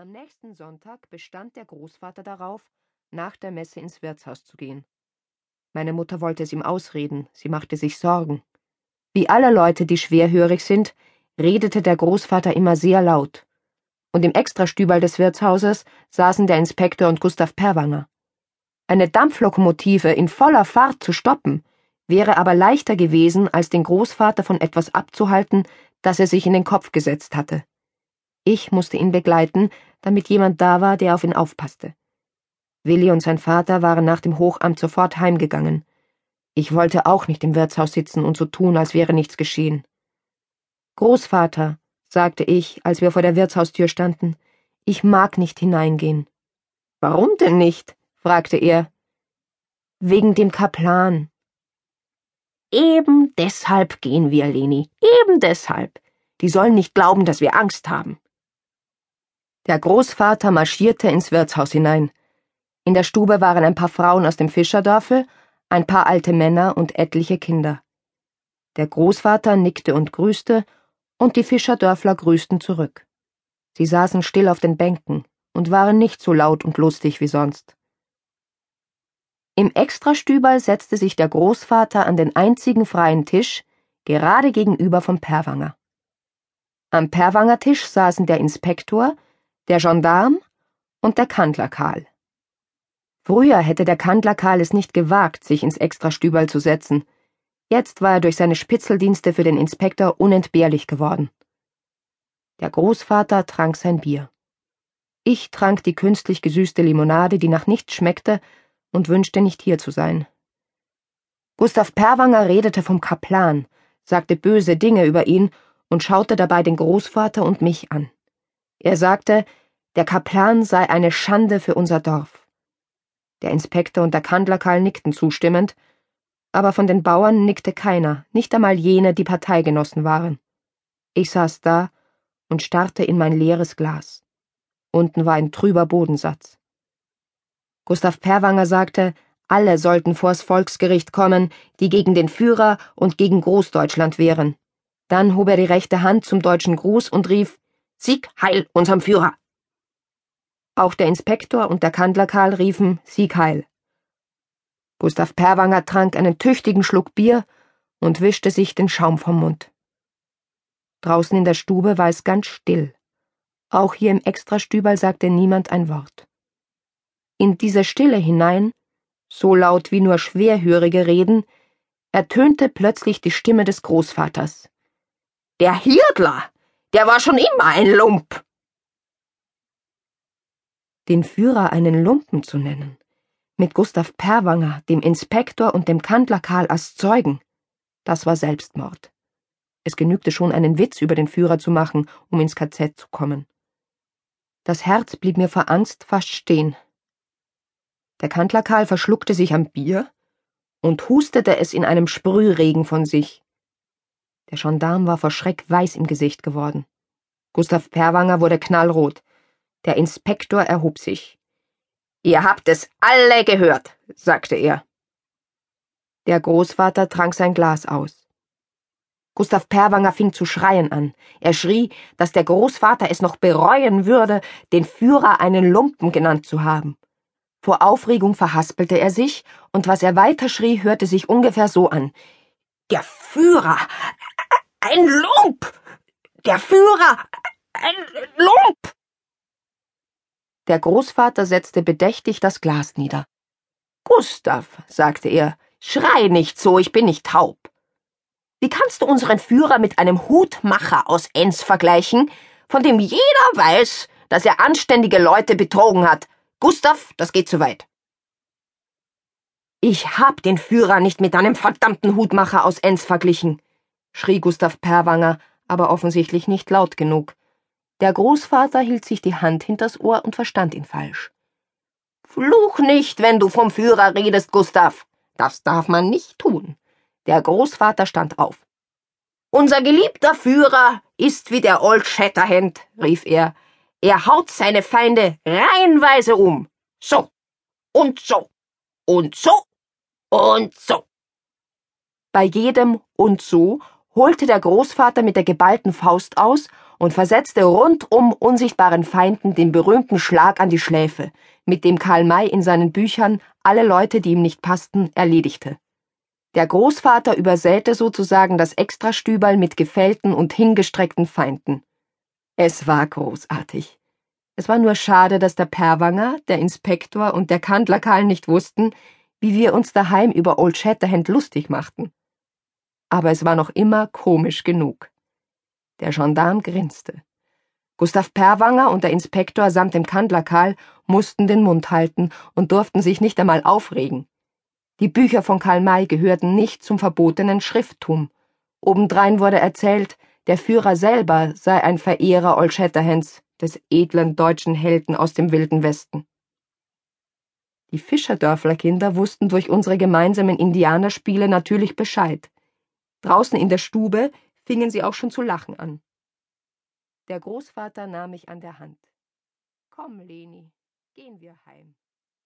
Am nächsten Sonntag bestand der Großvater darauf, nach der Messe ins Wirtshaus zu gehen. Meine Mutter wollte es ihm ausreden, sie machte sich Sorgen. Wie alle Leute, die schwerhörig sind, redete der Großvater immer sehr laut. Und im Extrastübel des Wirtshauses saßen der Inspektor und Gustav Perwanger. Eine Dampflokomotive in voller Fahrt zu stoppen, wäre aber leichter gewesen, als den Großvater von etwas abzuhalten, das er sich in den Kopf gesetzt hatte. Ich musste ihn begleiten, damit jemand da war, der auf ihn aufpasste. Willi und sein Vater waren nach dem Hochamt sofort heimgegangen. Ich wollte auch nicht im Wirtshaus sitzen und so tun, als wäre nichts geschehen. Großvater, sagte ich, als wir vor der Wirtshaustür standen, ich mag nicht hineingehen. Warum denn nicht? fragte er. Wegen dem Kaplan. Eben deshalb gehen wir, Leni, eben deshalb. Die sollen nicht glauben, dass wir Angst haben. Der Großvater marschierte ins Wirtshaus hinein. In der Stube waren ein paar Frauen aus dem Fischerdörfel, ein paar alte Männer und etliche Kinder. Der Großvater nickte und grüßte, und die Fischerdörfler grüßten zurück. Sie saßen still auf den Bänken und waren nicht so laut und lustig wie sonst. Im Extrastüberl setzte sich der Großvater an den einzigen freien Tisch, gerade gegenüber vom Perwanger. Am Perwanger Tisch saßen der Inspektor, der Gendarm und der Kandler Karl. Früher hätte der Kandler Karl es nicht gewagt, sich ins Extrastüberl zu setzen. Jetzt war er durch seine Spitzeldienste für den Inspektor unentbehrlich geworden. Der Großvater trank sein Bier. Ich trank die künstlich gesüßte Limonade, die nach nichts schmeckte, und wünschte nicht hier zu sein. Gustav Perwanger redete vom Kaplan, sagte böse Dinge über ihn und schaute dabei den Großvater und mich an. Er sagte, der Kaplan sei eine Schande für unser Dorf. Der Inspektor und der Kandlerkarl nickten zustimmend, aber von den Bauern nickte keiner, nicht einmal jene, die Parteigenossen waren. Ich saß da und starrte in mein leeres Glas. Unten war ein trüber Bodensatz. Gustav Perwanger sagte, alle sollten vors Volksgericht kommen, die gegen den Führer und gegen Großdeutschland wären. Dann hob er die rechte Hand zum deutschen Gruß und rief Sieg heil unserem Führer. Auch der Inspektor und der Kandler Karl riefen Sieg heil. Gustav Perwanger trank einen tüchtigen Schluck Bier und wischte sich den Schaum vom Mund. Draußen in der Stube war es ganz still. Auch hier im Extrastübel sagte niemand ein Wort. In diese Stille hinein, so laut wie nur Schwerhörige reden, ertönte plötzlich die Stimme des Großvaters. Der Hirdler, der war schon immer ein Lump den Führer einen Lumpen zu nennen, mit Gustav Perwanger, dem Inspektor und dem Kandler Karl als Zeugen, das war Selbstmord. Es genügte schon, einen Witz über den Führer zu machen, um ins KZ zu kommen. Das Herz blieb mir vor Angst fast stehen. Der Kandler Karl verschluckte sich am Bier und hustete es in einem Sprühregen von sich. Der Gendarm war vor Schreck weiß im Gesicht geworden. Gustav Perwanger wurde knallrot. Der Inspektor erhob sich. Ihr habt es alle gehört, sagte er. Der Großvater trank sein Glas aus. Gustav Perwanger fing zu schreien an. Er schrie, dass der Großvater es noch bereuen würde, den Führer einen Lumpen genannt zu haben. Vor Aufregung verhaspelte er sich, und was er weiter schrie, hörte sich ungefähr so an. Der Führer! Ein Lump! Der Führer! Ein Lump! Der Großvater setzte bedächtig das Glas nieder. Gustav, sagte er, schrei nicht so, ich bin nicht taub. Wie kannst du unseren Führer mit einem Hutmacher aus Enns vergleichen, von dem jeder weiß, dass er anständige Leute betrogen hat? Gustav, das geht zu weit. Ich hab den Führer nicht mit einem verdammten Hutmacher aus Enns verglichen, schrie Gustav Perwanger, aber offensichtlich nicht laut genug. Der Großvater hielt sich die Hand hinters Ohr und verstand ihn falsch. Fluch nicht, wenn du vom Führer redest, Gustav. Das darf man nicht tun. Der Großvater stand auf. Unser geliebter Führer ist wie der Old Shatterhand, rief er. Er haut seine Feinde reihenweise um. So und so und so und so. Bei jedem und so holte der Großvater mit der geballten Faust aus und versetzte rundum unsichtbaren Feinden den berühmten Schlag an die Schläfe, mit dem Karl May in seinen Büchern alle Leute, die ihm nicht passten, erledigte. Der Großvater übersäte sozusagen das Extrastüberl mit gefällten und hingestreckten Feinden. Es war großartig. Es war nur schade, dass der Perwanger, der Inspektor und der Kandler Karl nicht wussten, wie wir uns daheim über Old Shatterhand lustig machten. Aber es war noch immer komisch genug. Der Gendarm grinste. Gustav Perwanger und der Inspektor samt dem Kandler Karl mussten den Mund halten und durften sich nicht einmal aufregen. Die Bücher von Karl May gehörten nicht zum verbotenen Schrifttum. Obendrein wurde erzählt, der Führer selber sei ein Verehrer Old Shatterhands, des edlen deutschen Helden aus dem wilden Westen. Die Fischerdörfler-Kinder wussten durch unsere gemeinsamen Indianerspiele natürlich Bescheid. Draußen in der Stube fingen sie auch schon zu lachen an. Der Großvater nahm mich an der Hand. Komm, Leni, gehen wir heim.